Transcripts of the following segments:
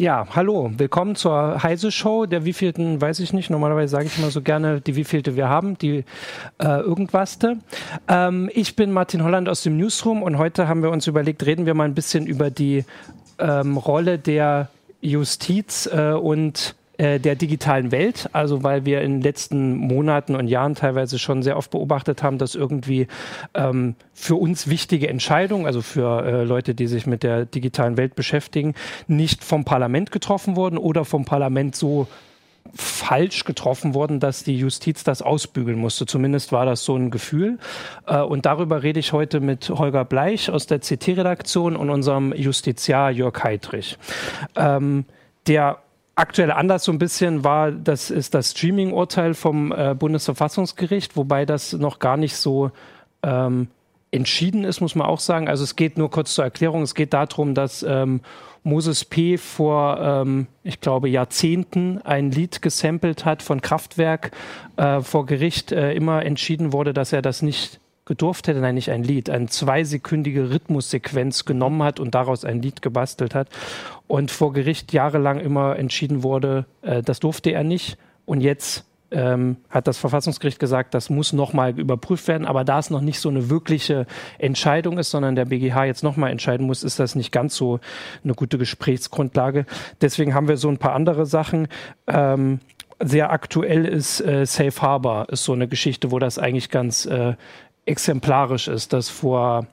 Ja, hallo, willkommen zur Heise Show. Der wievielten, weiß ich nicht. Normalerweise sage ich immer so gerne, die wievielte wir haben, die äh, irgendwaste. Ähm, ich bin Martin Holland aus dem Newsroom und heute haben wir uns überlegt, reden wir mal ein bisschen über die ähm, Rolle der Justiz äh, und äh, der digitalen Welt. Also weil wir in den letzten Monaten und Jahren teilweise schon sehr oft beobachtet haben, dass irgendwie ähm, für uns wichtige Entscheidungen, also für äh, Leute, die sich mit der digitalen Welt beschäftigen, nicht vom Parlament getroffen wurden oder vom Parlament so falsch getroffen worden, dass die Justiz das ausbügeln musste. Zumindest war das so ein Gefühl. Äh, und darüber rede ich heute mit Holger Bleich aus der CT-Redaktion und unserem Justiziar Jörg Heidrich. Ähm, der aktuelle Anlass so ein bisschen war, das ist das Streaming-Urteil vom äh, Bundesverfassungsgericht, wobei das noch gar nicht so ähm, entschieden ist, muss man auch sagen. Also es geht nur kurz zur Erklärung, es geht darum, dass ähm, Moses P. vor, ähm, ich glaube, Jahrzehnten ein Lied gesampelt hat von Kraftwerk, äh, vor Gericht äh, immer entschieden wurde, dass er das nicht gedurft hätte, nein, nicht ein Lied, eine zweisekündige Rhythmussequenz genommen hat und daraus ein Lied gebastelt hat. Und vor Gericht jahrelang immer entschieden wurde, äh, das durfte er nicht. Und jetzt ähm, hat das Verfassungsgericht gesagt, das muss nochmal überprüft werden. Aber da es noch nicht so eine wirkliche Entscheidung ist, sondern der BGH jetzt nochmal entscheiden muss, ist das nicht ganz so eine gute Gesprächsgrundlage. Deswegen haben wir so ein paar andere Sachen. Ähm, sehr aktuell ist äh, Safe Harbor, ist so eine Geschichte, wo das eigentlich ganz äh, exemplarisch ist, dass vor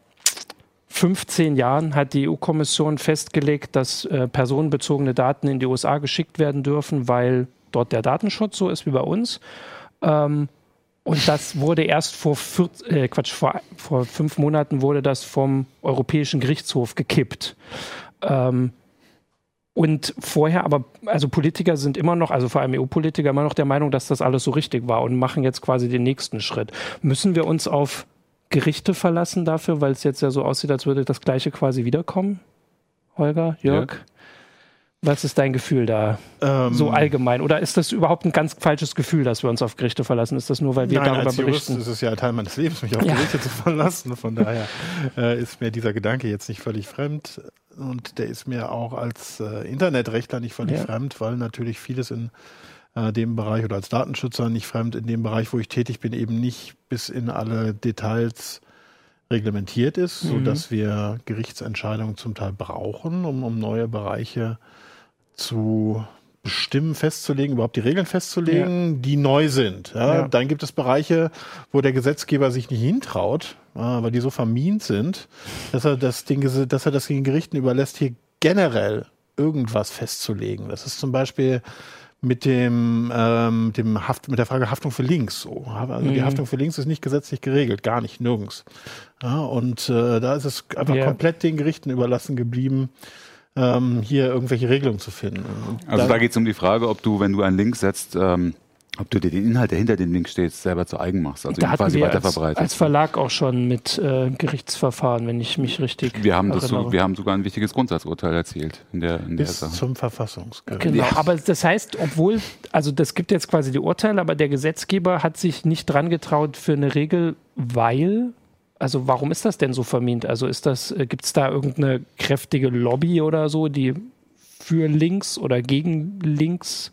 15 Jahren hat die EU-Kommission festgelegt, dass äh, personenbezogene Daten in die USA geschickt werden dürfen, weil dort der Datenschutz so ist wie bei uns. Ähm, und das wurde erst vor, vier, äh, Quatsch, vor, vor fünf Monaten wurde das vom Europäischen Gerichtshof gekippt. Ähm, und vorher, aber also Politiker sind immer noch, also vor allem EU-Politiker, immer noch der Meinung, dass das alles so richtig war und machen jetzt quasi den nächsten Schritt. Müssen wir uns auf Gerichte verlassen dafür, weil es jetzt ja so aussieht, als würde das Gleiche quasi wiederkommen? Holger, Jörg? Ja. Was ist dein Gefühl da? Ähm, so allgemein? Oder ist das überhaupt ein ganz falsches Gefühl, dass wir uns auf Gerichte verlassen? Ist das nur, weil wir nein, darüber als Jurist berichten? ist es ja Teil meines Lebens, mich auf ja. Gerichte zu verlassen. Von daher äh, ist mir dieser Gedanke jetzt nicht völlig fremd und der ist mir auch als äh, Internetrechtler nicht völlig ja. fremd, weil natürlich vieles in äh, dem Bereich oder als Datenschützer nicht fremd in dem Bereich, wo ich tätig bin, eben nicht bis in alle Details reglementiert ist, mhm. so dass wir Gerichtsentscheidungen zum Teil brauchen, um, um neue Bereiche zu bestimmen, festzulegen, überhaupt die Regeln festzulegen, ja. die neu sind. Ja, ja. Dann gibt es Bereiche, wo der Gesetzgeber sich nicht hintraut, weil die so vermint sind, dass er das Ding, dass er das den Gerichten überlässt, hier generell irgendwas festzulegen. Das ist zum Beispiel mit dem, ähm, dem Haft, mit der Frage Haftung für Links so. Also mhm. die Haftung für Links ist nicht gesetzlich geregelt, gar nicht, nirgends. Ja, und äh, da ist es einfach yeah. komplett den Gerichten überlassen geblieben, ähm, hier irgendwelche Regelungen zu finden. also da geht es um die Frage, ob du, wenn du einen Link setzt, ähm, ob du dir den Inhalt, der hinter dem Link steht, selber zu eigen machst, also da ihn quasi weiter verbreitest. Als Verlag auch schon mit äh, Gerichtsverfahren, wenn ich mich richtig wir haben das so, Wir haben sogar ein wichtiges Grundsatzurteil erzielt in der, in Bis der Sache. zum Verfassungsgericht. Genau, ja. aber das heißt, obwohl, also das gibt jetzt quasi die Urteile, aber der Gesetzgeber hat sich nicht dran getraut für eine Regel, weil also warum ist das denn so vermint? Also ist das, äh, gibt es da irgendeine kräftige Lobby oder so, die für links oder gegen links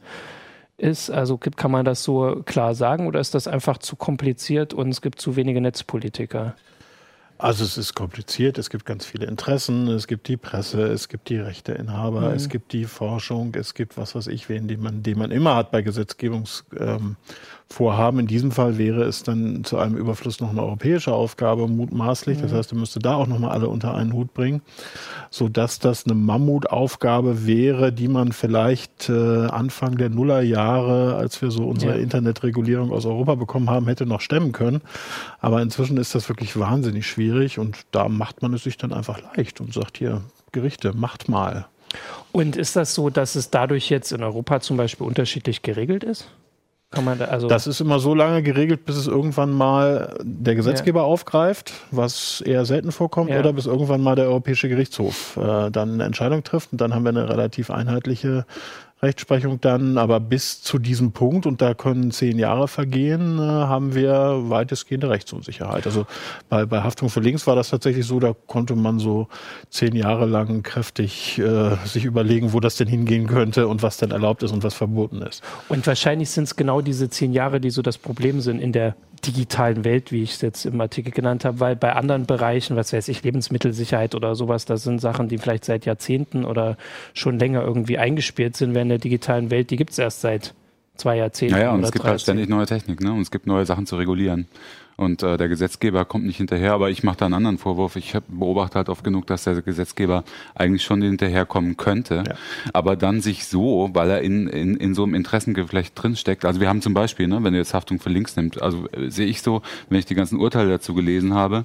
ist? Also kann man das so klar sagen oder ist das einfach zu kompliziert und es gibt zu wenige Netzpolitiker? Also es ist kompliziert, es gibt ganz viele Interessen, es gibt die Presse, es gibt die Rechteinhaber, mhm. es gibt die Forschung, es gibt was weiß ich wen, den man, den man immer hat bei Gesetzgebungsvorhaben. Ähm, In diesem Fall wäre es dann zu einem Überfluss noch eine europäische Aufgabe, mutmaßlich. Mhm. Das heißt, er müsste da auch nochmal alle unter einen Hut bringen, sodass das eine Mammutaufgabe wäre, die man vielleicht äh, Anfang der Nullerjahre, als wir so unsere ja. Internetregulierung aus Europa bekommen haben, hätte noch stemmen können. Aber inzwischen ist das wirklich wahnsinnig schwierig und da macht man es sich dann einfach leicht und sagt hier, Gerichte, macht mal. Und ist das so, dass es dadurch jetzt in Europa zum Beispiel unterschiedlich geregelt ist? Kann man da also das ist immer so lange geregelt, bis es irgendwann mal der Gesetzgeber ja. aufgreift, was eher selten vorkommt, ja. oder bis irgendwann mal der Europäische Gerichtshof äh, dann eine Entscheidung trifft. Und dann haben wir eine relativ einheitliche Rechtsprechung dann, aber bis zu diesem Punkt, und da können zehn Jahre vergehen, äh, haben wir weitestgehende Rechtsunsicherheit. Also bei, bei Haftung für Links war das tatsächlich so, da konnte man so zehn Jahre lang kräftig äh, sich überlegen, wo das denn hingehen könnte und was denn erlaubt ist und was verboten ist. Und wahrscheinlich sind es genau diese zehn Jahre, die so das Problem sind in der digitalen Welt, wie ich es jetzt im Artikel genannt habe, weil bei anderen Bereichen, was weiß ich, Lebensmittelsicherheit oder sowas, das sind Sachen, die vielleicht seit Jahrzehnten oder schon länger irgendwie eingespielt sind, während der digitalen Welt, die gibt es erst seit zwei Jahrzehnten. Ja, ja und es gibt 13. halt ständig neue Technik, ne? Und es gibt neue Sachen zu regulieren. Und äh, der Gesetzgeber kommt nicht hinterher, aber ich mache da einen anderen Vorwurf. Ich beobachte halt oft genug, dass der Gesetzgeber eigentlich schon hinterherkommen könnte, ja. aber dann sich so, weil er in, in, in so einem Interessengeflecht drinsteckt. Also wir haben zum Beispiel, ne, wenn du jetzt Haftung für Links nimmt, also äh, sehe ich so, wenn ich die ganzen Urteile dazu gelesen habe,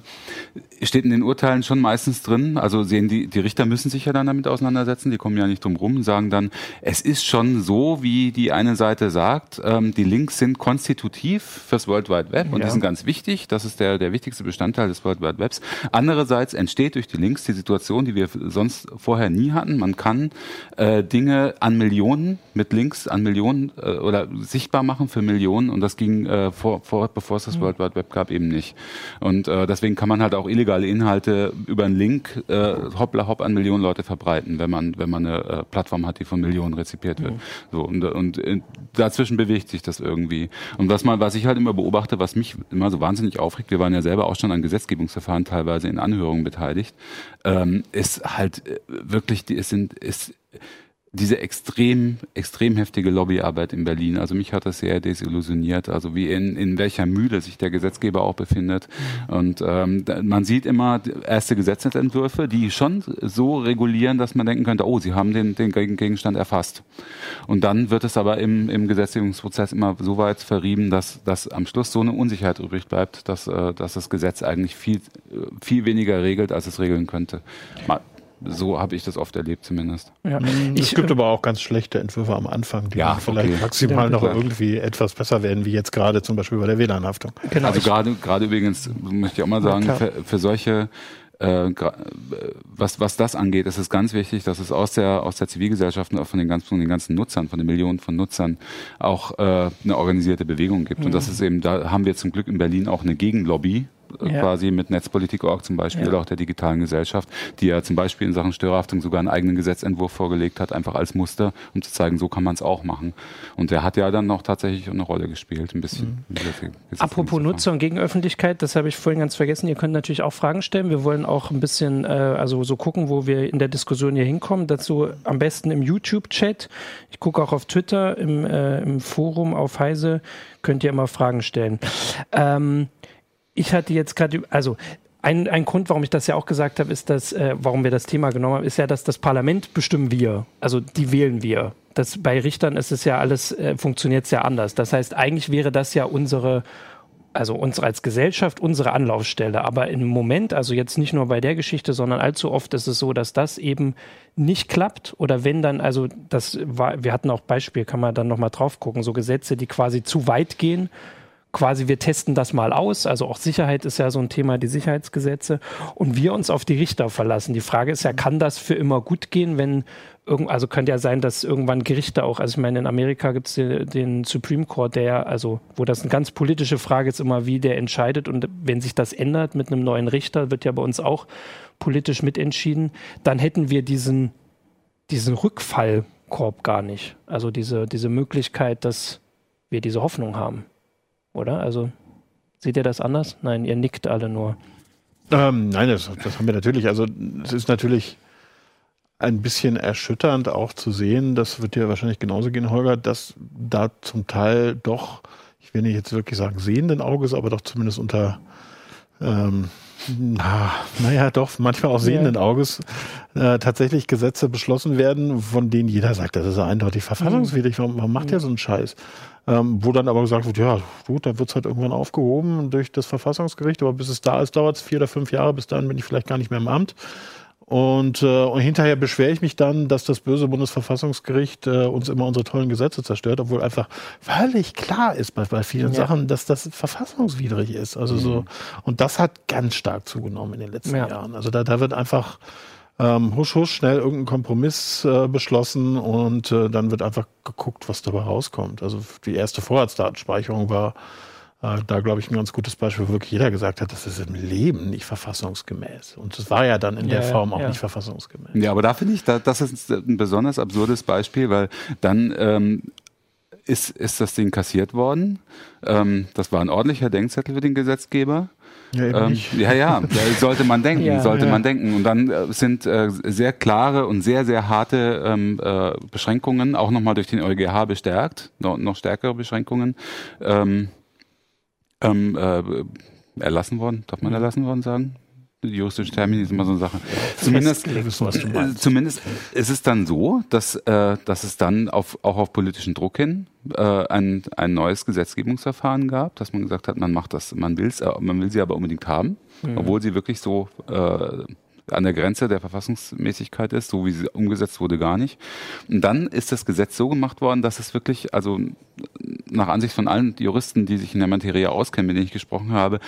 steht in den Urteilen schon meistens drin, also sehen die, die Richter müssen sich ja dann damit auseinandersetzen, die kommen ja nicht drum rum, sagen dann, es ist schon so, wie die eine Seite sagt, ähm, die Links sind konstitutiv fürs World Wide Web und ja. die sind ganz wichtig wichtig. Das ist der, der wichtigste Bestandteil des World Wide Webs. Andererseits entsteht durch die Links die Situation, die wir sonst vorher nie hatten. Man kann äh, Dinge an Millionen mit Links an Millionen äh, oder sichtbar machen für Millionen und das ging äh, vor, vor, bevor es das mhm. World Wide Web gab eben nicht. Und äh, deswegen kann man halt auch illegale Inhalte über einen Link äh, hoppla hopp an Millionen Leute verbreiten, wenn man wenn man eine äh, Plattform hat, die von Millionen rezipiert wird. Mhm. So und, und äh, dazwischen bewegt sich das irgendwie. Und was mal was ich halt immer beobachte, was mich immer so wahnsinnig aufregt, wir waren ja selber auch schon an Gesetzgebungsverfahren teilweise in Anhörungen beteiligt, ähm, ist halt äh, wirklich, die, es sind, ist, diese extrem, extrem heftige Lobbyarbeit in Berlin. Also mich hat das sehr desillusioniert, also wie in, in welcher Mühle sich der Gesetzgeber auch befindet. Und ähm, man sieht immer erste Gesetzentwürfe, die schon so regulieren, dass man denken könnte, oh, sie haben den, den Gegenstand erfasst. Und dann wird es aber im, im Gesetzgebungsprozess immer so weit verrieben, dass, dass am Schluss so eine Unsicherheit übrig bleibt, dass, äh, dass das Gesetz eigentlich viel, viel weniger regelt, als es regeln könnte. Mal so habe ich das oft erlebt zumindest. Ja. Mhm. Es gibt aber auch ganz schlechte Entwürfe am Anfang, die ja, vielleicht okay. maximal noch irgendwie etwas besser werden, wie jetzt gerade zum Beispiel bei der WLAN-Haftung. Genau. Also gerade gerade übrigens möchte ich auch mal sagen, für, für solche äh, was, was das angeht, ist es ganz wichtig, dass es aus der, aus der Zivilgesellschaft und auch von den, ganzen, von den ganzen Nutzern, von den Millionen von Nutzern auch äh, eine organisierte Bewegung gibt. Mhm. Und das ist eben, da haben wir zum Glück in Berlin auch eine Gegenlobby, ja. quasi mit Netzpolitik.org zum Beispiel ja. oder auch der digitalen Gesellschaft, die ja zum Beispiel in Sachen Störerhaftung sogar einen eigenen Gesetzentwurf vorgelegt hat, einfach als Muster, um zu zeigen, so kann man es auch machen. Und der hat ja dann noch tatsächlich eine Rolle gespielt, ein bisschen. Mhm. Apropos Nutzer und Gegenöffentlichkeit, das habe ich vorhin ganz vergessen. Ihr könnt natürlich auch Fragen stellen. Wir wollen auch ein bisschen, äh, also so gucken, wo wir in der Diskussion hier hinkommen. Dazu am besten im YouTube-Chat. Ich gucke auch auf Twitter, im, äh, im Forum auf Heise könnt ihr immer Fragen stellen. Ähm, ich hatte jetzt gerade, also ein, ein Grund, warum ich das ja auch gesagt habe, ist, dass, äh, warum wir das Thema genommen haben, ist ja, dass das Parlament bestimmen wir. Also die wählen wir. Das, bei Richtern ist es ja alles, äh, funktioniert es ja anders. Das heißt, eigentlich wäre das ja unsere, also uns als Gesellschaft, unsere Anlaufstelle. Aber im Moment, also jetzt nicht nur bei der Geschichte, sondern allzu oft ist es so, dass das eben nicht klappt. Oder wenn dann, also das war, wir hatten auch Beispiel, kann man dann nochmal drauf gucken, so Gesetze, die quasi zu weit gehen quasi, wir testen das mal aus. Also auch Sicherheit ist ja so ein Thema, die Sicherheitsgesetze. Und wir uns auf die Richter verlassen. Die Frage ist ja, kann das für immer gut gehen, wenn also könnte ja sein, dass irgendwann Gerichte auch, also ich meine, in Amerika gibt es den, den, Supreme Court, der, also wo das eine ganz politische Frage ist, immer wie der entscheidet. Und wenn sich das ändert mit einem neuen Richter, wird ja bei uns auch politisch mitentschieden, dann hätten wir diesen, diesen Rückfallkorb gar nicht. Also diese, diese Möglichkeit, dass wir diese Hoffnung haben oder? Also seht ihr das anders? Nein, ihr nickt alle nur. Ähm, nein, das, das haben wir natürlich. Also es ist natürlich ein bisschen erschütternd auch zu sehen, das wird dir wahrscheinlich genauso gehen, Holger, dass da zum Teil doch, ich will nicht jetzt wirklich sagen sehenden Auges, aber doch zumindest unter ähm, na, naja, doch, manchmal auch sehenden ja. Auges äh, tatsächlich Gesetze beschlossen werden, von denen jeder sagt, das ist eindeutig verfassungswidrig, warum, warum macht ihr so einen Scheiß? Ähm, wo dann aber gesagt wird, ja, gut, dann wird es halt irgendwann aufgehoben durch das Verfassungsgericht, aber bis es da ist, dauert es vier oder fünf Jahre, bis dahin bin ich vielleicht gar nicht mehr im Amt. Und, äh, und hinterher beschwere ich mich dann, dass das böse Bundesverfassungsgericht äh, uns immer unsere tollen Gesetze zerstört, obwohl einfach völlig klar ist bei, bei vielen ja. Sachen, dass das verfassungswidrig ist. Also mhm. so, und das hat ganz stark zugenommen in den letzten ja. Jahren. Also da, da wird einfach ähm, husch, husch, schnell irgendeinen Kompromiss äh, beschlossen und äh, dann wird einfach geguckt, was dabei rauskommt. Also die erste Vorratsdatenspeicherung war äh, da, glaube ich, ein ganz gutes Beispiel, wo wirklich jeder gesagt hat, das ist im Leben nicht verfassungsgemäß. Und es war ja dann in ja, der Form auch ja. nicht verfassungsgemäß. Ja, aber da finde ich, da, das ist ein besonders absurdes Beispiel, weil dann ähm, ist, ist das Ding kassiert worden. Ähm, das war ein ordentlicher Denkzettel für den Gesetzgeber. Ja, ähm, ja, ja, sollte man denken, ja, sollte ja. man denken. Und dann äh, sind äh, sehr klare und sehr, sehr harte ähm, äh, Beschränkungen, auch nochmal durch den EuGH bestärkt, noch, noch stärkere Beschränkungen, ähm, ähm, äh, erlassen worden. Darf man erlassen worden sagen? Juristische Termini ist immer so eine Sache. Zumindest, äh, zumindest ist es dann so, dass, äh, dass es dann auf, auch auf politischen Druck hin äh, ein, ein neues Gesetzgebungsverfahren gab, dass man gesagt hat, man macht das, man will's, äh, man will sie aber unbedingt haben, mhm. obwohl sie wirklich so äh, an der Grenze der Verfassungsmäßigkeit ist, so wie sie umgesetzt wurde, gar nicht. Und dann ist das Gesetz so gemacht worden, dass es wirklich, also nach Ansicht von allen Juristen, die sich in der Materie auskennen, mit denen ich gesprochen habe,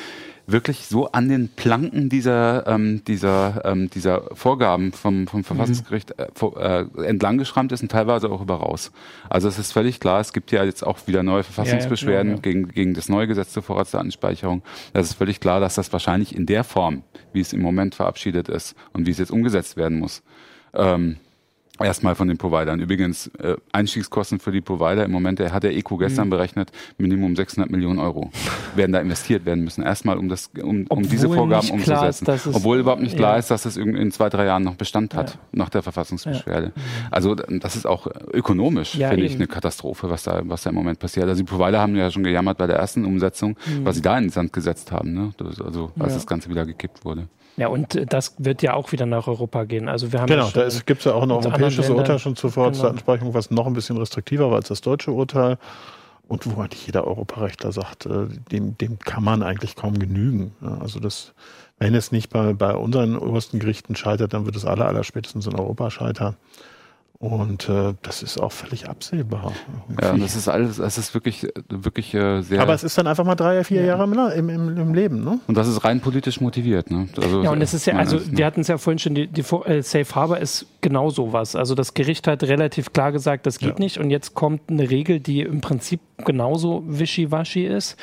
wirklich so an den Planken dieser, ähm, dieser, ähm, dieser Vorgaben vom, vom Verfassungsgericht äh, äh, entlang geschrammt ist und teilweise auch über raus. Also es ist völlig klar, es gibt ja jetzt auch wieder neue Verfassungsbeschwerden ja, ja, ja. Gegen, gegen das neue Gesetz zur Vorratsdatenspeicherung. Das ist völlig klar, dass das wahrscheinlich in der Form, wie es im Moment verabschiedet ist und wie es jetzt umgesetzt werden muss, ähm, Erstmal von den Providern. Übrigens, äh, Einstiegskosten für die Provider im Moment, der hat der ECO gestern mhm. berechnet, Minimum 600 Millionen Euro werden da investiert werden müssen. Erstmal, um das, um, um diese Vorgaben umzusetzen. Ist, Obwohl überhaupt nicht klar ja. ist, dass das in zwei, drei Jahren noch Bestand hat, ja. nach der Verfassungsbeschwerde. Ja. Also, das ist auch ökonomisch, finde ich, eine Katastrophe, was da, was da im Moment passiert. Also, die Provider haben ja schon gejammert bei der ersten Umsetzung, mhm. was sie da ins Sand gesetzt haben, ne? also, als das Ganze wieder gekippt wurde. Ja, und äh, das wird ja auch wieder nach Europa gehen. Also wir haben genau, da gibt es ja auch ein europäisches Urteil schon zur Vorratsdatenspeicherung, genau. was noch ein bisschen restriktiver war als das deutsche Urteil. Und wo eigentlich jeder Europarechtler sagt, äh, dem, dem kann man eigentlich kaum genügen. Also das, wenn es nicht bei, bei unseren obersten Gerichten scheitert, dann wird es aller, aller spätestens in Europa scheitern. Und äh, das ist auch völlig absehbar. Irgendwie. Ja, das ist alles, es ist wirklich, wirklich äh, sehr. Aber es ist dann einfach mal drei, vier ja. Jahre im, im, im, Leben, ne? Und das ist rein politisch motiviert, ne? Also, ja, und es ist ja, also wir hatten es ja vorhin schon, die, die äh, Safe Harbor ist genau sowas. Also das Gericht hat relativ klar gesagt, das geht ja. nicht. Und jetzt kommt eine Regel, die im Prinzip genauso wischiwaschi ist.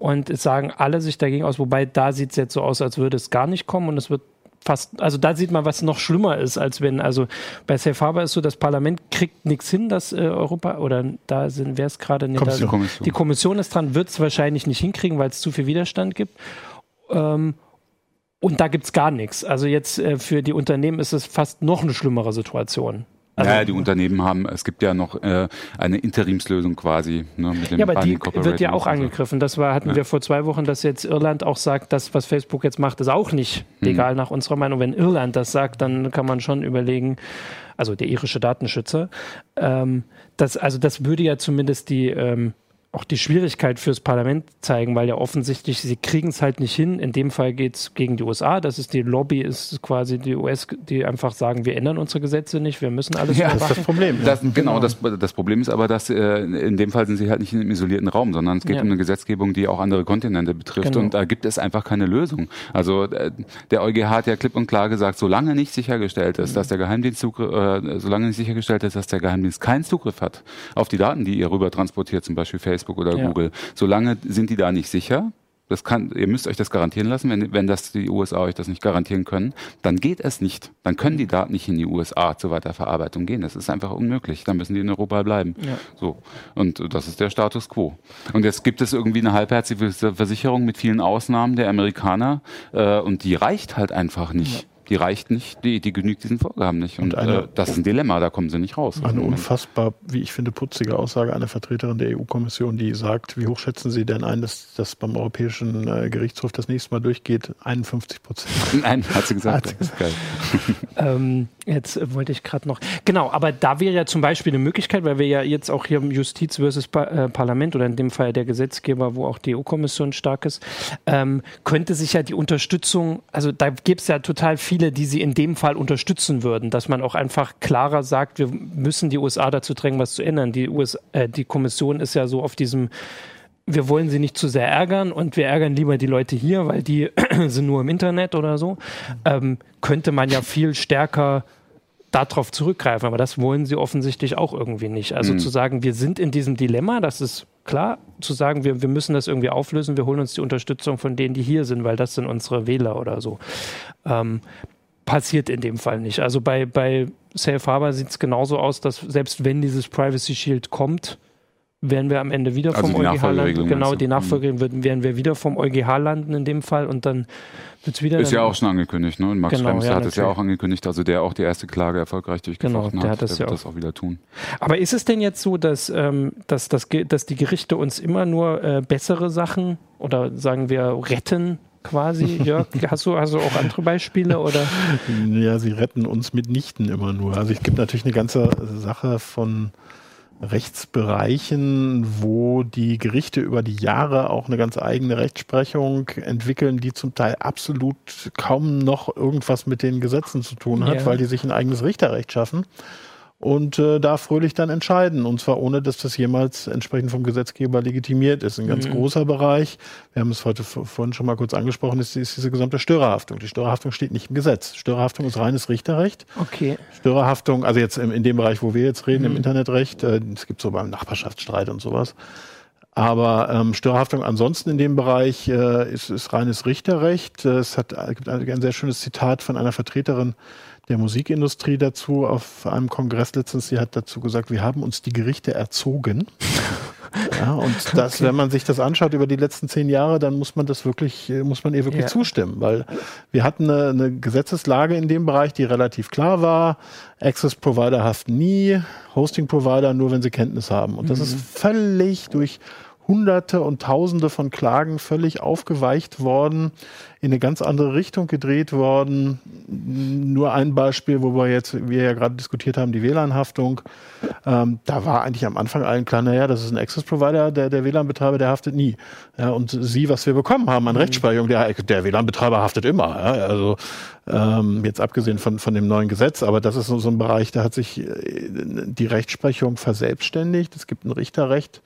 Und es sagen alle sich dagegen aus, wobei da sieht es jetzt so aus, als würde es gar nicht kommen und es wird fast, also da sieht man, was noch schlimmer ist, als wenn, also bei Safe Harbor ist so, das Parlament kriegt nichts hin, dass äh, Europa, oder da sind, wer es gerade, nee, Kommission. Kommission. die Kommission ist dran, wird es wahrscheinlich nicht hinkriegen, weil es zu viel Widerstand gibt. Ähm, und da gibt es gar nichts. Also jetzt äh, für die Unternehmen ist es fast noch eine schlimmere Situation. Also, ja, die Unternehmen haben, es gibt ja noch äh, eine Interimslösung quasi. Ne, mit dem ja, aber die wird ja auch angegriffen. Das war, hatten ja. wir vor zwei Wochen, dass jetzt Irland auch sagt, das, was Facebook jetzt macht, ist auch nicht hm. legal nach unserer Meinung. Wenn Irland das sagt, dann kann man schon überlegen, also der irische Datenschützer, ähm, das, also das würde ja zumindest die ähm, auch die Schwierigkeit fürs Parlament zeigen, weil ja offensichtlich sie kriegen es halt nicht hin. In dem Fall geht es gegen die USA. Das ist die Lobby, ist quasi die US, die einfach sagen, wir ändern unsere Gesetze nicht, wir müssen alles ja, Das ist das Problem. Das, genau, genau, Das, das Problem ist aber, dass äh, in dem Fall sind sie halt nicht in einem isolierten Raum, sondern es geht ja. um eine Gesetzgebung, die auch andere Kontinente betrifft genau. und da gibt es einfach keine Lösung. Also äh, der EuGH hat ja klipp und klar gesagt, solange nicht sichergestellt ist, mhm. dass der Geheimdienst Zugriff, äh, solange nicht sichergestellt ist, dass der Geheimdienst keinen Zugriff hat auf die Daten, die ihr rüber transportiert, zum Beispiel Facebook Facebook oder ja. Google. Solange sind die da nicht sicher. Das kann, ihr müsst euch das garantieren lassen. Wenn, wenn das die USA euch das nicht garantieren können, dann geht es nicht. Dann können die Daten nicht in die USA zur Weiterverarbeitung gehen. Das ist einfach unmöglich. Dann müssen die in Europa bleiben. Ja. So. Und das ist der Status quo. Und jetzt gibt es irgendwie eine halbherzige Versicherung mit vielen Ausnahmen der Amerikaner, äh, und die reicht halt einfach nicht. Ja die reicht nicht, die, die genügt diesen Vorgaben nicht. Und, und eine, äh, das ist ein Dilemma, da kommen sie nicht raus. Eine unfassbar, wie ich finde, putzige Aussage einer Vertreterin der EU-Kommission, die sagt, wie hoch schätzen Sie denn ein, dass das beim Europäischen äh, Gerichtshof das nächste Mal durchgeht? 51 Prozent. Nein, hat sie gesagt. Hat sie gesagt. ähm, jetzt wollte ich gerade noch, genau, aber da wäre ja zum Beispiel eine Möglichkeit, weil wir ja jetzt auch hier im Justiz versus pa äh, Parlament oder in dem Fall der Gesetzgeber, wo auch die EU-Kommission stark ist, ähm, könnte sich ja die Unterstützung, also da gibt es ja total viel viele, die sie in dem Fall unterstützen würden, dass man auch einfach klarer sagt, wir müssen die USA dazu drängen, was zu ändern. Die, US, äh, die Kommission ist ja so auf diesem wir wollen sie nicht zu sehr ärgern und wir ärgern lieber die Leute hier, weil die sind nur im Internet oder so, ähm, könnte man ja viel stärker darauf zurückgreifen. Aber das wollen sie offensichtlich auch irgendwie nicht. Also mhm. zu sagen, wir sind in diesem Dilemma, das ist klar. Zu sagen, wir, wir müssen das irgendwie auflösen, wir holen uns die Unterstützung von denen, die hier sind, weil das sind unsere Wähler oder so. Ähm, passiert in dem Fall nicht. Also bei, bei Safe Harbor sieht es genauso aus, dass selbst wenn dieses Privacy Shield kommt, werden wir am Ende wieder also vom EuGH landen. Genau, die Nachfolgeregelung werden, werden wir wieder vom EuGH landen in dem Fall und dann wird es wieder. Ist ja auch schon angekündigt, ne? Und Max genau, Schrems ja, hat es ja auch angekündigt, also der auch die erste Klage erfolgreich durchgefochten genau, der hat. hat das der ja wird auch. das auch wieder tun. Aber ist es denn jetzt so, dass, ähm, dass, dass, dass die Gerichte uns immer nur äh, bessere Sachen oder sagen wir retten quasi, Jörg? Hast du also auch andere Beispiele oder? Ja, sie retten uns mitnichten immer nur. Also es gibt natürlich eine ganze Sache von Rechtsbereichen, wo die Gerichte über die Jahre auch eine ganz eigene Rechtsprechung entwickeln, die zum Teil absolut kaum noch irgendwas mit den Gesetzen zu tun hat, ja. weil die sich ein eigenes Richterrecht schaffen und äh, da fröhlich dann entscheiden. Und zwar ohne, dass das jemals entsprechend vom Gesetzgeber legitimiert ist. Ein ganz mhm. großer Bereich, wir haben es heute vorhin schon mal kurz angesprochen, ist, ist, diese gesamte Störerhaftung. Die Störerhaftung steht nicht im Gesetz. Störerhaftung ist reines Richterrecht. Okay. Störerhaftung, also jetzt in, in dem Bereich, wo wir jetzt reden, mhm. im Internetrecht, äh, es äh, gibt so beim Nachbarschaftsstreit und sowas. Aber ähm, Störerhaftung ansonsten in dem Bereich äh, ist, ist reines Richterrecht. Es hat, gibt ein, ein sehr schönes Zitat von einer Vertreterin der Musikindustrie dazu auf einem Kongress letztens. Sie hat dazu gesagt, wir haben uns die Gerichte erzogen. Ja, und das, okay. wenn man sich das anschaut über die letzten zehn Jahre, dann muss man das wirklich, muss man ihr wirklich ja. zustimmen, weil wir hatten eine, eine, Gesetzeslage in dem Bereich, die relativ klar war. Access Provider haften nie, Hosting Provider nur, wenn sie Kenntnis haben. Und das mhm. ist völlig durch Hunderte und Tausende von Klagen völlig aufgeweicht worden, in eine ganz andere Richtung gedreht worden. Nur ein Beispiel, wo wir jetzt, wir ja gerade diskutiert haben, die WLAN-Haftung. Ähm, da war eigentlich am Anfang allen klar, naja, das ist ein Access-Provider, der, der WLAN-Betreiber, der haftet nie. Ja, und sie, was wir bekommen haben an mhm. Rechtsprechung, der, der WLAN-Betreiber haftet immer. Ja, also ähm, jetzt abgesehen von, von dem neuen Gesetz, aber das ist so, so ein Bereich, da hat sich äh, die Rechtsprechung verselbstständigt. Es gibt ein Richterrecht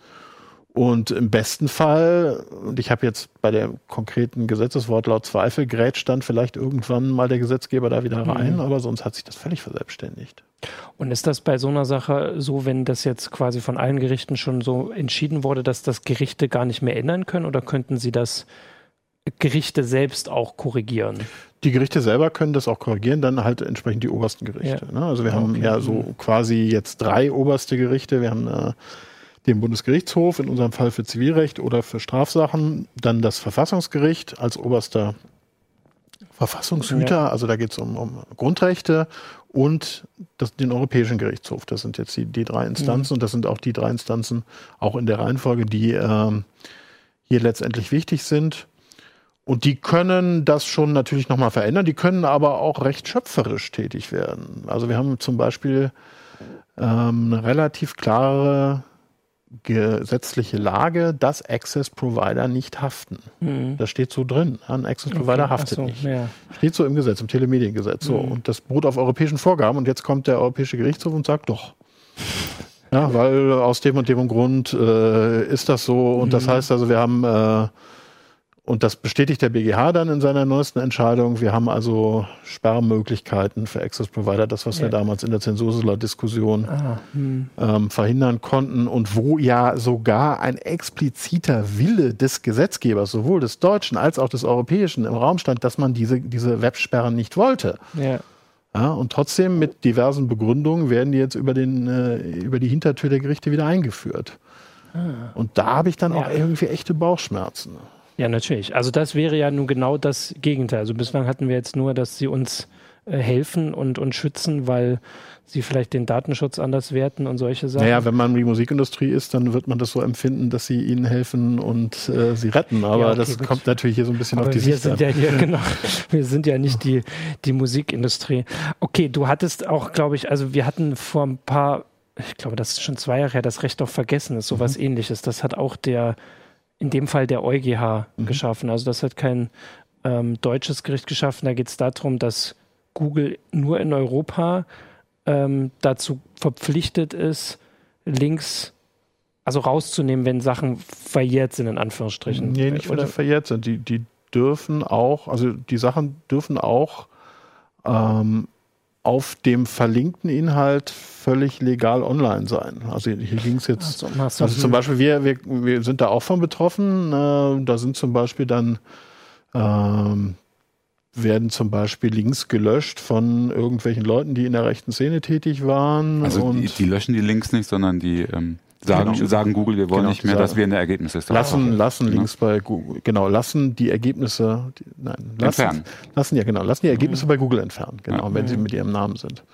und im besten Fall, und ich habe jetzt bei dem konkreten Gesetzeswort laut Zweifel, grätscht dann vielleicht irgendwann mal der Gesetzgeber da wieder rein, mhm. aber sonst hat sich das völlig verselbstständigt. Und ist das bei so einer Sache so, wenn das jetzt quasi von allen Gerichten schon so entschieden wurde, dass das Gerichte gar nicht mehr ändern können oder könnten sie das Gerichte selbst auch korrigieren? Die Gerichte selber können das auch korrigieren, dann halt entsprechend die obersten Gerichte. Ja. Ne? Also wir haben okay. ja so mhm. quasi jetzt drei oberste Gerichte. Wir haben äh, dem Bundesgerichtshof, in unserem Fall für Zivilrecht oder für Strafsachen, dann das Verfassungsgericht als oberster Verfassungshüter, ja. also da geht es um, um, Grundrechte und das, den Europäischen Gerichtshof. Das sind jetzt die, die drei Instanzen mhm. und das sind auch die drei Instanzen, auch in der Reihenfolge, die ähm, hier letztendlich wichtig sind. Und die können das schon natürlich nochmal verändern, die können aber auch recht schöpferisch tätig werden. Also wir haben zum Beispiel ähm, eine relativ klare gesetzliche Lage, dass Access Provider nicht haften. Mhm. Das steht so drin. Ein Access Provider okay. haftet so, nicht. Ja. Steht so im Gesetz, im Telemediengesetz. So. Mhm. Und das beruht auf europäischen Vorgaben. Und jetzt kommt der Europäische Gerichtshof und sagt doch. Ja, weil aus dem und dem Grund äh, ist das so. Und mhm. das heißt also, wir haben äh, und das bestätigt der BGH dann in seiner neuesten Entscheidung. Wir haben also Sperrmöglichkeiten für Access Provider, das, was ja. wir damals in der Zensursula-Diskussion ah, hm. ähm, verhindern konnten und wo ja sogar ein expliziter Wille des Gesetzgebers, sowohl des deutschen als auch des europäischen, im Raum stand, dass man diese, diese Websperren nicht wollte. Ja. Ja, und trotzdem mit diversen Begründungen werden die jetzt über, den, äh, über die Hintertür der Gerichte wieder eingeführt. Ah. Und da habe ich dann ja. auch irgendwie echte Bauchschmerzen. Ja, natürlich. Also das wäre ja nun genau das Gegenteil. Also bislang hatten wir jetzt nur, dass sie uns äh, helfen und, und schützen, weil sie vielleicht den Datenschutz anders werten und solche Sachen. Naja, wenn man die Musikindustrie ist, dann wird man das so empfinden, dass sie ihnen helfen und äh, sie retten. Aber ja, okay, das gut. kommt natürlich hier so ein bisschen Aber auf die wir Sicht sind an. ja hier, genau. Wir sind ja nicht die, die Musikindustrie. Okay, du hattest auch, glaube ich, also wir hatten vor ein paar ich glaube, das ist schon zwei Jahre her, das Recht auf Vergessen ist sowas mhm. ähnliches. Das hat auch der in dem Fall der EuGH mhm. geschaffen. Also das hat kein ähm, deutsches Gericht geschaffen. Da geht es darum, dass Google nur in Europa ähm, dazu verpflichtet ist, Links also rauszunehmen, wenn Sachen verjährt sind, in Anführungsstrichen. Nee, nicht, wenn sie verjährt sind. Die, die dürfen auch, also die Sachen dürfen auch ähm, auf dem verlinkten Inhalt völlig legal online sein. Also hier ging es jetzt, so, also zum Beispiel wir, wir, wir sind da auch von betroffen. Äh, da sind zum Beispiel dann ähm, werden zum Beispiel Links gelöscht von irgendwelchen Leuten, die in der rechten Szene tätig waren. Also die, die, löschen die Links nicht, sondern die ähm, sagen, genau. sagen Google, wir wollen genau, nicht mehr, dass wir in der Ergebnisliste lassen. Haben. Lassen ja. Links bei Google, genau, lassen die Ergebnisse, die, nein, lassen, entfernen. Lassen, ja genau, lassen die Ergebnisse mhm. bei Google entfernen, genau, ja. wenn sie mit ihrem Namen sind.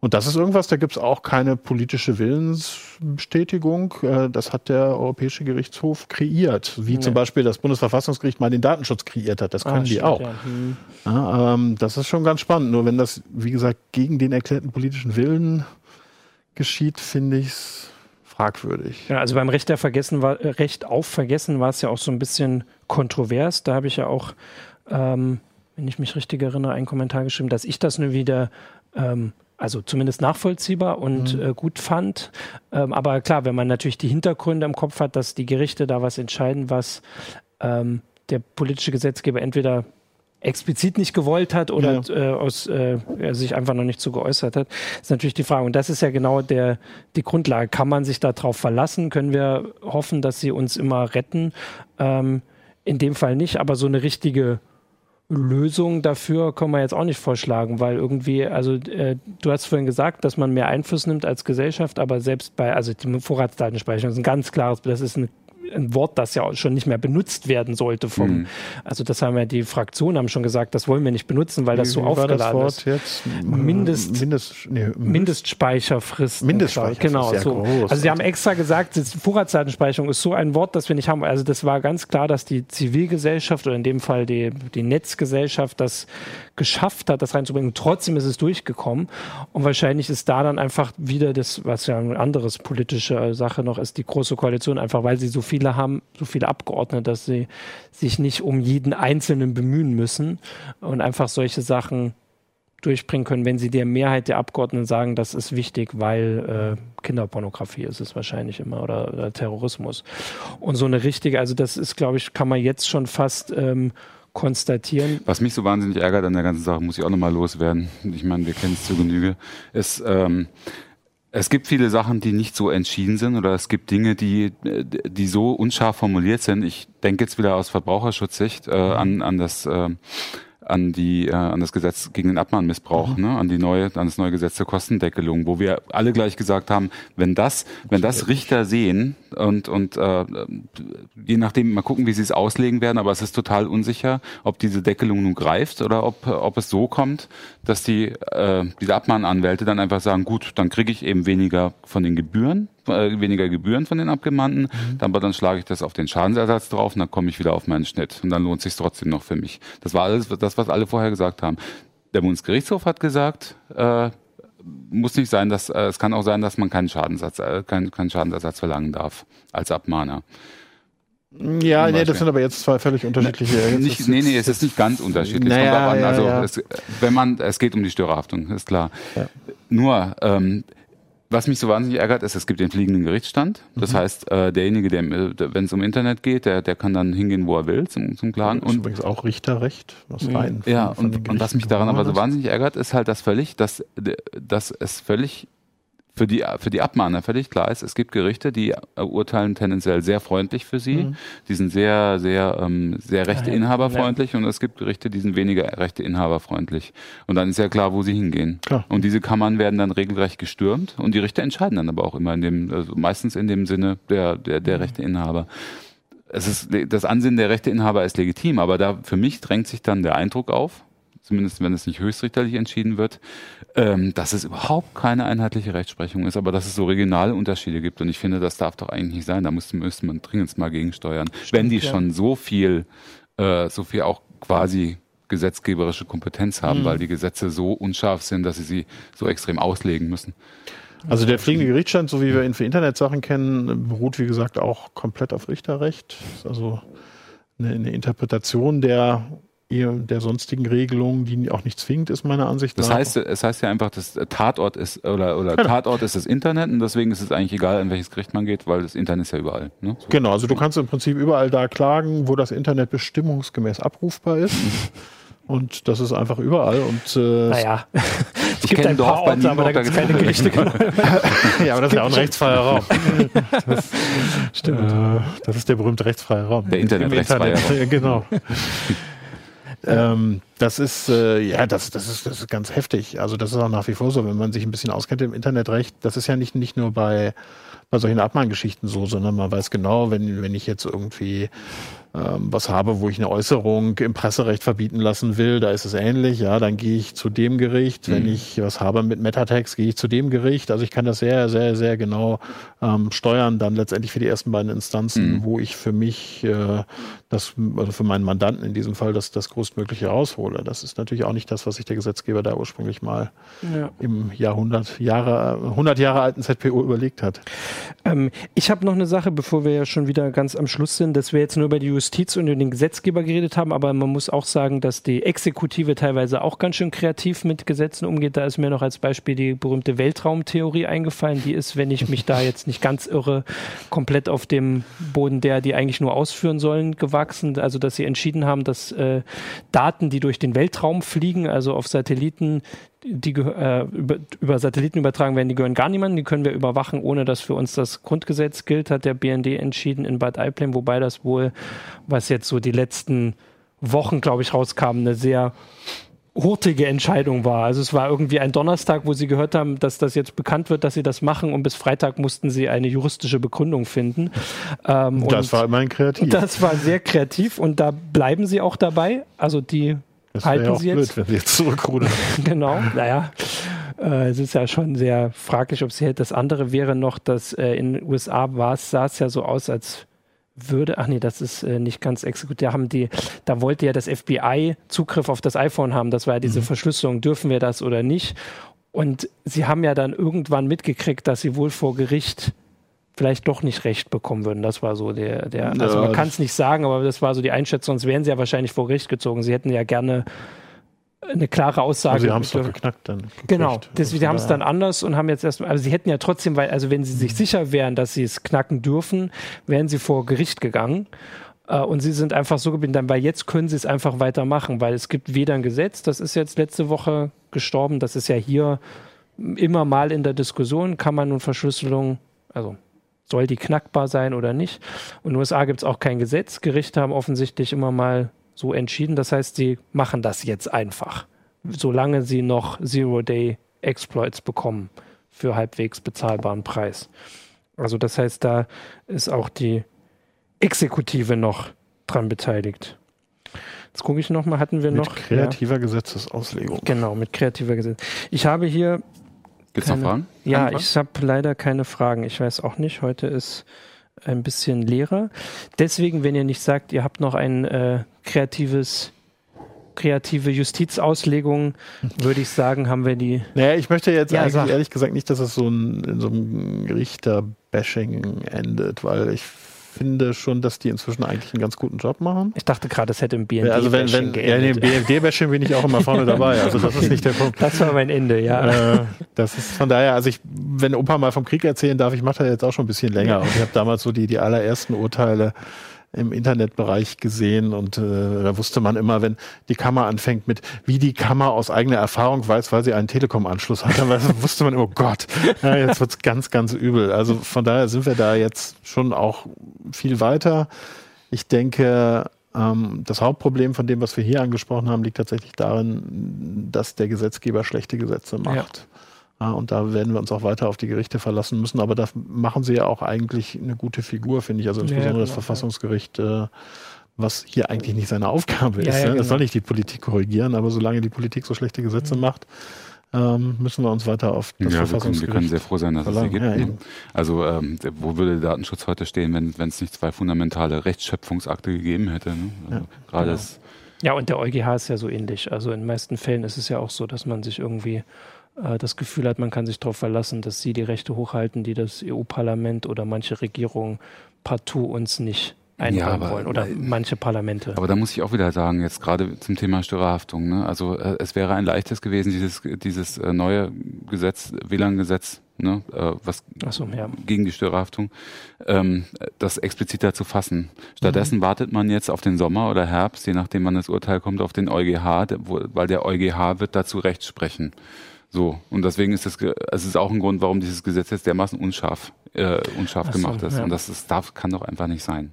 Und das ist irgendwas, da gibt es auch keine politische Willensbestätigung. Äh, das hat der Europäische Gerichtshof kreiert, wie ja. zum Beispiel das Bundesverfassungsgericht mal den Datenschutz kreiert hat. Das können ah, die auch. Ja. Hm. Ja, ähm, das ist schon ganz spannend. Nur wenn das, wie gesagt, gegen den erklärten politischen Willen geschieht, finde ich es fragwürdig. Ja, also beim Recht, war, Recht auf Vergessen war es ja auch so ein bisschen kontrovers. Da habe ich ja auch, ähm, wenn ich mich richtig erinnere, einen Kommentar geschrieben, dass ich das nur wieder ähm, also zumindest nachvollziehbar und mhm. äh, gut fand. Ähm, aber klar, wenn man natürlich die Hintergründe im Kopf hat, dass die Gerichte da was entscheiden, was ähm, der politische Gesetzgeber entweder explizit nicht gewollt hat oder ja. äh, aus, äh, er sich einfach noch nicht so geäußert hat, ist natürlich die Frage. Und das ist ja genau der, die Grundlage. Kann man sich darauf verlassen? Können wir hoffen, dass sie uns immer retten? Ähm, in dem Fall nicht, aber so eine richtige Lösung dafür kann man jetzt auch nicht vorschlagen, weil irgendwie, also äh, du hast vorhin gesagt, dass man mehr Einfluss nimmt als Gesellschaft, aber selbst bei, also die Vorratsdatenspeicherung ist ein ganz klares, das ist ein ein Wort, das ja auch schon nicht mehr benutzt werden sollte vom, mhm. also das haben ja die Fraktionen haben schon gesagt, das wollen wir nicht benutzen, weil das so aufgeladen das Wort ist. Jetzt? Mindest, Mindest, nee, Mindestspeicherfrist. Mindestspeicherfrist. Genau, so. Groß, also sie haben extra gesagt, Vorratsdatenspeicherung ist so ein Wort, das wir nicht haben. Also das war ganz klar, dass die Zivilgesellschaft oder in dem Fall die, die Netzgesellschaft das geschafft hat, das reinzubringen. trotzdem ist es durchgekommen. Und wahrscheinlich ist da dann einfach wieder das, was ja ein anderes politische Sache noch ist, die große Koalition, einfach weil sie so viele haben, so viele Abgeordnete, dass sie sich nicht um jeden Einzelnen bemühen müssen und einfach solche Sachen durchbringen können, wenn sie der Mehrheit der Abgeordneten sagen, das ist wichtig, weil äh, Kinderpornografie ist es wahrscheinlich immer oder, oder, Terrorismus. Und so eine richtige, also das ist, glaube ich, kann man jetzt schon fast ähm, konstatieren. Was mich so wahnsinnig ärgert an der ganzen Sache, muss ich auch nochmal loswerden. Ich meine, wir kennen es zu Genüge. Es, ähm, es gibt viele Sachen, die nicht so entschieden sind oder es gibt Dinge, die, die so unscharf formuliert sind. Ich denke jetzt wieder aus Verbraucherschutzsicht äh, an, an das äh, an die äh, an das Gesetz gegen den Abmahnmissbrauch, mhm. ne, an die neue an das neue Gesetz zur Kostendeckelung, wo wir alle gleich gesagt haben, wenn das wenn das Richter sehen und und äh, je nachdem mal gucken, wie sie es auslegen werden, aber es ist total unsicher, ob diese Deckelung nun greift oder ob ob es so kommt, dass die äh, diese Abmahnanwälte dann einfach sagen, gut, dann kriege ich eben weniger von den Gebühren äh, weniger Gebühren von den Abgemahnten, mhm. aber dann schlage ich das auf den Schadensersatz drauf und dann komme ich wieder auf meinen Schnitt und dann lohnt sich trotzdem noch für mich. Das war alles, das, was alle vorher gesagt haben. Der Bundesgerichtshof hat gesagt, äh, muss nicht sein, dass äh, es kann auch sein, dass man keinen Schadensersatz, äh, keinen, keinen Schadensersatz verlangen darf als Abmahner. Ja, nee, das sind aber jetzt zwei völlig unterschiedliche. Jetzt nicht, nee, nee, es ist nicht ganz unterschiedlich. Naja, an. Also ja. Es, wenn man, es geht um die Störerhaftung, ist klar. Ja. Nur ähm, was mich so wahnsinnig ärgert, ist, es gibt den fliegenden Gerichtsstand. Das mhm. heißt, äh, derjenige, der, wenn es um Internet geht, der, der kann dann hingehen, wo er will, zum, zum Klagen. Das ist und übrigens auch Richterrecht, was rein. Ja, von, von und, und was mich daran aber so wahnsinnig ärgert, ist halt, dass völlig, dass, dass es völlig für die, für die Abmahner völlig klar ist, es gibt Gerichte, die urteilen tendenziell sehr freundlich für sie, mhm. die sind sehr, sehr, ähm, sehr rechteinhaberfreundlich ja. und es gibt Gerichte, die sind weniger rechteinhaberfreundlich. Und dann ist ja klar, wo sie hingehen. Klar. Und diese Kammern werden dann regelrecht gestürmt und die Richter entscheiden dann aber auch immer in dem, also meistens in dem Sinne der, der, der mhm. Rechteinhaber es ist, das Ansinnen der Rechteinhaber ist legitim, aber da für mich drängt sich dann der Eindruck auf, zumindest wenn es nicht höchstrichterlich entschieden wird, ähm, dass es überhaupt keine einheitliche Rechtsprechung ist, aber dass es so regionale Unterschiede gibt. Und ich finde, das darf doch eigentlich nicht sein. Da müsste, müsste man dringend mal gegensteuern. Stimmt, wenn die ja. schon so viel, äh, so viel auch quasi gesetzgeberische Kompetenz haben, mhm. weil die Gesetze so unscharf sind, dass sie sie so extrem auslegen müssen. Also der fliegende Gerichtsstand, so wie wir ihn für Internetsachen kennen, beruht wie gesagt auch komplett auf Richterrecht. Also eine, eine Interpretation der der sonstigen Regelungen, die auch nicht zwingend ist, meiner Ansicht nach. Das heißt, es heißt ja einfach, dass Tatort ist oder, oder genau. Tatort ist das Internet und deswegen ist es eigentlich egal, in welches Gericht man geht, weil das Internet ist ja überall. Ne? So. Genau, also du kannst im Prinzip überall da klagen, wo das Internet bestimmungsgemäß abrufbar ist. Und das ist einfach überall. Und, äh, naja, es ich gibt ein paar Dorf Orte, aber da gibt es keine Gerichte. Genau. ja, aber das ist ja auch ein rechtsfreier Raum. Das, Stimmt. Äh, das ist der berühmte rechtsfreie Raum. Der Internet-rechtsfreie Internet. Raum. Genau. Ähm, das ist äh, ja, das, das ist das ist ganz heftig. Also das ist auch nach wie vor so, wenn man sich ein bisschen auskennt im Internetrecht. Das ist ja nicht nicht nur bei bei solchen Abmahngeschichten so, sondern man weiß genau, wenn wenn ich jetzt irgendwie ähm, was habe, wo ich eine Äußerung im Presserecht verbieten lassen will, da ist es ähnlich. Ja, dann gehe ich zu dem Gericht. Mhm. Wenn ich was habe mit Metatext, gehe ich zu dem Gericht. Also ich kann das sehr, sehr, sehr genau ähm, steuern, dann letztendlich für die ersten beiden Instanzen, mhm. wo ich für mich äh, das, also für meinen Mandanten in diesem Fall, das, das größtmögliche raushole. Das ist natürlich auch nicht das, was sich der Gesetzgeber da ursprünglich mal ja. im Jahrhundert Jahre, 100 Jahre alten ZPO überlegt hat. Ähm, ich habe noch eine Sache, bevor wir ja schon wieder ganz am Schluss sind, dass wir jetzt nur über die Justiz und den Gesetzgeber geredet haben, aber man muss auch sagen, dass die Exekutive teilweise auch ganz schön kreativ mit Gesetzen umgeht. Da ist mir noch als Beispiel die berühmte Weltraumtheorie eingefallen. Die ist, wenn ich mich da jetzt nicht ganz irre, komplett auf dem Boden der, die eigentlich nur ausführen sollen, gewachsen. Also, dass sie entschieden haben, dass äh, Daten, die durch den Weltraum fliegen, also auf Satelliten, die äh, über, über, Satelliten übertragen werden, die gehören gar niemandem, die können wir überwachen, ohne dass für uns das Grundgesetz gilt, hat der BND entschieden in Bad Aibling, wobei das wohl, was jetzt so die letzten Wochen, glaube ich, rauskam, eine sehr hurtige Entscheidung war. Also es war irgendwie ein Donnerstag, wo sie gehört haben, dass das jetzt bekannt wird, dass sie das machen und bis Freitag mussten sie eine juristische Begründung finden. Ähm, das war immerhin kreativ. Das war sehr kreativ und da bleiben sie auch dabei. Also die das halten ja auch sie blöd, jetzt. wenn sie jetzt zurückrudern. genau, naja. Äh, es ist ja schon sehr fraglich, ob sie hält. Das andere wäre noch, dass äh, in den USA war sah es ja so aus, als würde, ach nee, das ist äh, nicht ganz exekutiert. Da haben die, da wollte ja das FBI Zugriff auf das iPhone haben. Das war ja diese mhm. Verschlüsselung. Dürfen wir das oder nicht? Und sie haben ja dann irgendwann mitgekriegt, dass sie wohl vor Gericht vielleicht doch nicht recht bekommen würden. Das war so der, der also man kann es nicht sagen, aber das war so die Einschätzung, sonst wären sie ja wahrscheinlich vor Gericht gezogen. Sie hätten ja gerne eine klare Aussage. Also sie haben es doch geknackt dann. Gekriegt. Genau, sie haben es dann anders und haben jetzt erst, also sie hätten ja trotzdem, weil, also wenn sie sich mhm. sicher wären, dass sie es knacken dürfen, wären sie vor Gericht gegangen. Äh, und sie sind einfach so geblieben, weil jetzt können sie es einfach weitermachen, weil es gibt weder ein Gesetz, das ist jetzt letzte Woche gestorben, das ist ja hier immer mal in der Diskussion, kann man nun Verschlüsselung, also soll die knackbar sein oder nicht. Und in den USA gibt es auch kein Gesetz. Gerichte haben offensichtlich immer mal so entschieden. Das heißt, sie machen das jetzt einfach, solange sie noch Zero-Day-Exploits bekommen für halbwegs bezahlbaren Preis. Also das heißt, da ist auch die Exekutive noch dran beteiligt. Jetzt gucke ich nochmal, hatten wir mit noch. Kreativer ja, Gesetzesauslegung. Genau, mit kreativer Gesetz. Ich habe hier Gibt es noch Fragen? Ja, Antwort? ich habe leider keine Fragen. Ich weiß auch nicht. Heute ist ein bisschen leerer. Deswegen, wenn ihr nicht sagt, ihr habt noch ein äh, kreatives kreative Justizauslegung, würde ich sagen, haben wir die. Naja, ich möchte jetzt ja, eigentlich sag. ehrlich gesagt nicht, dass es so ein, in so einem Richter-Bashing endet, weil ich finde schon, dass die inzwischen eigentlich einen ganz guten Job machen. Ich dachte gerade, es hätte im BND also wenn, wenn, Ja, nee, im BND-Bashing bin ich auch immer vorne dabei. Also das ist nicht der Punkt. Das war mein Ende, ja. Äh, das ist von daher, also ich, wenn Opa mal vom Krieg erzählen darf, ich mache da jetzt auch schon ein bisschen länger. Und ich habe damals so die, die allerersten Urteile im Internetbereich gesehen und äh, da wusste man immer, wenn die Kammer anfängt mit, wie die Kammer aus eigener Erfahrung weiß, weil sie einen Telekom-Anschluss hat, dann wusste man, oh Gott, ja, jetzt wird's ganz, ganz übel. Also von daher sind wir da jetzt schon auch viel weiter. Ich denke, ähm, das Hauptproblem von dem, was wir hier angesprochen haben, liegt tatsächlich darin, dass der Gesetzgeber schlechte Gesetze macht. Ja. Ja, und da werden wir uns auch weiter auf die Gerichte verlassen müssen. Aber da machen sie ja auch eigentlich eine gute Figur, finde ich. Also insbesondere ja, genau, das Verfassungsgericht, äh, was hier eigentlich nicht seine Aufgabe ist. Ja, ja, ne? Das soll nicht die Politik korrigieren, aber solange die Politik so schlechte Gesetze mhm. macht, ähm, müssen wir uns weiter auf das ja, Verfassungsgericht wir können, wir können sehr froh sein, dass es sie gibt. Ja, ne? Also ähm, wo würde der Datenschutz heute stehen, wenn es nicht zwei fundamentale Rechtsschöpfungsakte gegeben hätte? Ne? Also ja, gerade genau. ja, und der EuGH ist ja so ähnlich. Also in den meisten Fällen ist es ja auch so, dass man sich irgendwie äh, das Gefühl hat, man kann sich darauf verlassen, dass sie die Rechte hochhalten, die das EU-Parlament oder manche Regierungen partout uns nicht einräumen ja, wollen oder manche Parlamente. Aber da muss ich auch wieder sagen, jetzt gerade zum Thema Störerhaftung, ne? also äh, es wäre ein leichtes gewesen, dieses, dieses äh, neue Gesetz, WLAN-Gesetz, ne? äh, was so, ja. gegen die Störerhaftung, ähm, das expliziter zu fassen. Stattdessen mhm. wartet man jetzt auf den Sommer oder Herbst, je nachdem wann das Urteil kommt, auf den EuGH, weil der EuGH wird dazu Recht sprechen. So, und deswegen ist das, es ist auch ein Grund, warum dieses Gesetz jetzt dermaßen unscharf, äh, unscharf so, gemacht ist. Ja. Und das ist, darf, kann doch einfach nicht sein.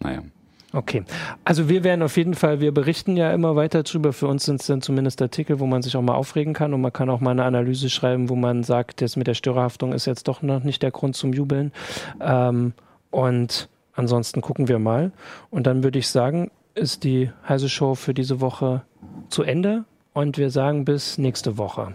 Naja. Okay. Also wir werden auf jeden Fall, wir berichten ja immer weiter drüber. Für uns sind es dann zumindest Artikel, wo man sich auch mal aufregen kann und man kann auch mal eine Analyse schreiben, wo man sagt, das mit der Störerhaftung ist jetzt doch noch nicht der Grund zum Jubeln. Ähm, und ansonsten gucken wir mal. Und dann würde ich sagen, ist die Heise Show für diese Woche zu Ende und wir sagen bis nächste Woche.